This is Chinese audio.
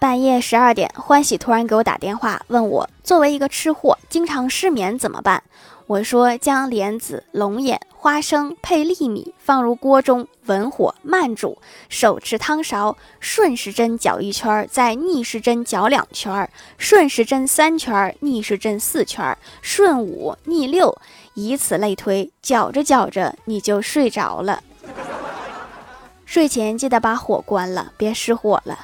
半夜十二点，欢喜突然给我打电话，问我作为一个吃货，经常失眠怎么办？我说将莲子、龙眼、花生配粒米放入锅中，文火慢煮，手持汤勺顺时针搅一圈，再逆时针搅两圈，顺时针三圈，逆时针四圈，顺五逆六，以此类推，搅着搅着你就睡着了。睡前记得把火关了，别失火了。